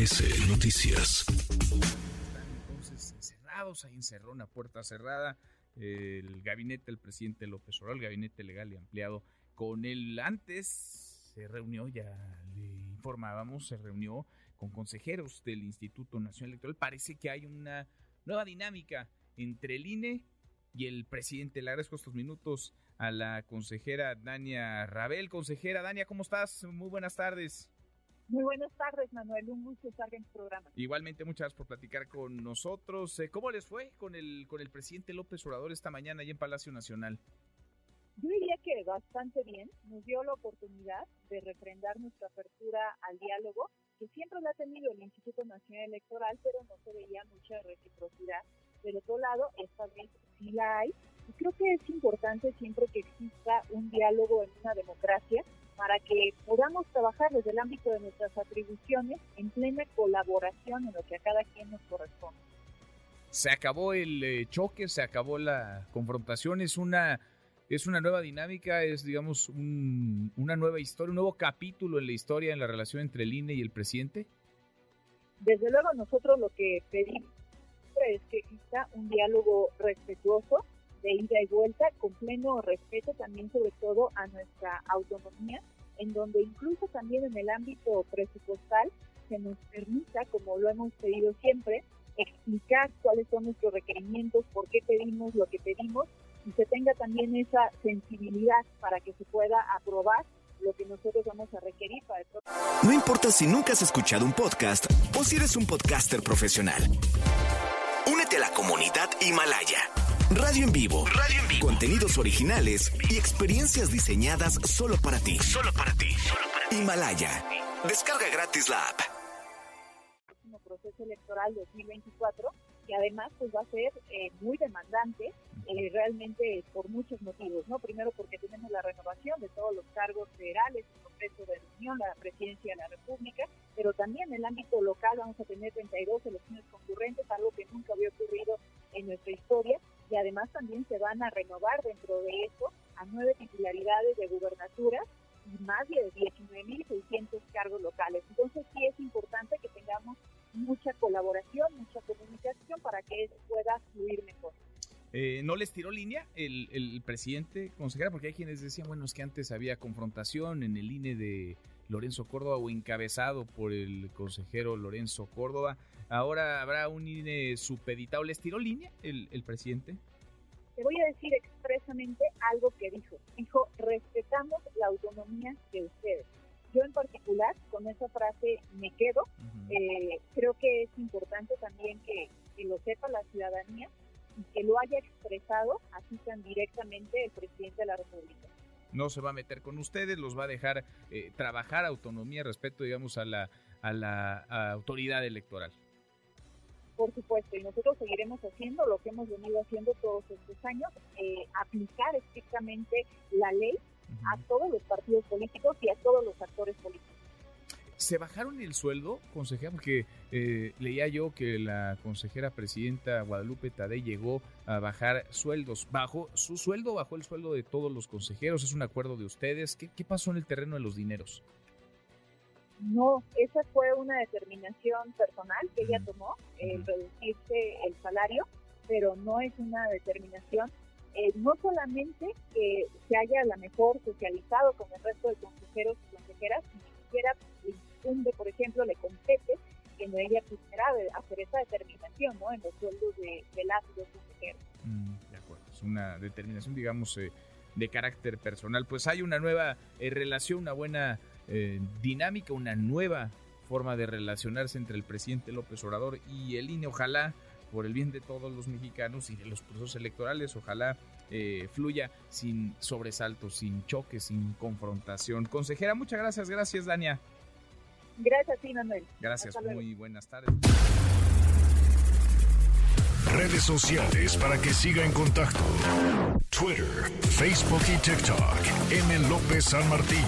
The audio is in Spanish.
MBS Noticias. Están entonces encerrados, ahí encerró una puerta cerrada. El gabinete del presidente López Obrador, el gabinete legal y ampliado con él antes se reunió, ya le informábamos, se reunió con consejeros del Instituto Nacional Electoral. Parece que hay una nueva dinámica entre el INE y el presidente. Le agradezco estos minutos a la consejera Dania Rabel. Consejera Dania, ¿cómo estás? Muy buenas tardes. Muy buenas tardes, Manuel. Un gusto estar en tu programa. Igualmente, muchas gracias por platicar con nosotros. Eh, ¿Cómo les fue con el, con el presidente López Obrador esta mañana allí en Palacio Nacional? Yo diría que bastante bien. Nos dio la oportunidad de refrendar nuestra apertura al diálogo, que siempre la ha tenido el Instituto Nacional Electoral, pero no se veía mucha reciprocidad. Del otro lado, esta vez sí la hay. Y creo que es importante siempre que exista un diálogo en una democracia para que podamos trabajar desde el ámbito de nuestras atribuciones en plena colaboración en lo que a cada quien nos corresponde. Se acabó el eh, choque, se acabó la confrontación, es una es una nueva dinámica, es digamos un, una nueva historia, un nuevo capítulo en la historia en la relación entre el INE y el presidente. Desde luego nosotros lo que pedimos es que exista un diálogo respetuoso de ida y vuelta, con pleno respeto también sobre todo a nuestra autonomía, en donde incluso también en el ámbito presupuestal se nos permita, como lo hemos pedido siempre, explicar cuáles son nuestros requerimientos, por qué pedimos lo que pedimos y se tenga también esa sensibilidad para que se pueda aprobar lo que nosotros vamos a requerir para el No importa si nunca has escuchado un podcast o si eres un podcaster profesional. Únete a la comunidad Himalaya. Radio en vivo. Radio en vivo. Contenidos originales y experiencias diseñadas solo para ti. Solo para ti. Himalaya. Descarga gratis la app. proceso electoral 2024 que además pues va a ser eh, muy demandante eh, realmente por muchos motivos, ¿no? Primero porque tenemos la renovación de todos los cargos federales, el Congreso de la Unión, la Presidencia de la República, pero también en el ámbito local vamos a tener 32 elecciones concurrentes, algo que nunca había ocurrido en nuestra historia, y además también se van a renovar dentro de eso a nueve titularidades de gubernaturas y más de 19.600 cargos locales. Entonces sí es importante que tengamos mucha colaboración, mucha comunicación para que eso pueda fluir mejor. Eh, ¿No les tiró línea el, el presidente, consejera? Porque hay quienes decían, bueno, es que antes había confrontación en el INE de Lorenzo Córdoba o encabezado por el consejero Lorenzo Córdoba. Ahora habrá un INE supeditado. ¿Les tiró línea el, el presidente? Te voy a decir expresamente algo que dijo. Dijo, respetamos la autonomía de ustedes. Yo en particular, con esa frase me quedo. eh, creo que es importante también que, que lo sepa la ciudadanía y que lo haya expresado así tan directamente el presidente de la República no se va a meter con ustedes, los va a dejar eh, trabajar autonomía respecto, digamos, a la, a la a autoridad electoral. Por supuesto, y nosotros seguiremos haciendo lo que hemos venido haciendo todos estos años, eh, aplicar estrictamente la ley uh -huh. a todos los partidos políticos y a todos los actores políticos. ¿Se bajaron el sueldo, consejera? Porque eh, leía yo que la consejera presidenta Guadalupe Tadei llegó a bajar sueldos. ¿Bajó su sueldo? ¿Bajó el sueldo de todos los consejeros? ¿Es un acuerdo de ustedes? ¿Qué, qué pasó en el terreno de los dineros? No, esa fue una determinación personal que ella tomó, el reducirse el salario, pero no es una determinación eh, no solamente que se haya a la mejor socializado con el resto de consejeros y consejeras, ni siquiera ella pudiera hacer esa determinación ¿no? en los sueldos de, de las y los consejeros. Mm, de acuerdo, es una determinación, digamos, eh, de carácter personal. Pues hay una nueva eh, relación, una buena eh, dinámica, una nueva forma de relacionarse entre el presidente López Obrador y el INE. Ojalá por el bien de todos los mexicanos y de los procesos electorales, ojalá eh, fluya sin sobresaltos, sin choques, sin confrontación. Consejera, muchas gracias, gracias Dania. Gracias ti, Manuel. Gracias, muy buenas tardes. Redes sociales para que siga en contacto: Twitter, Facebook y TikTok. M. López San Martín.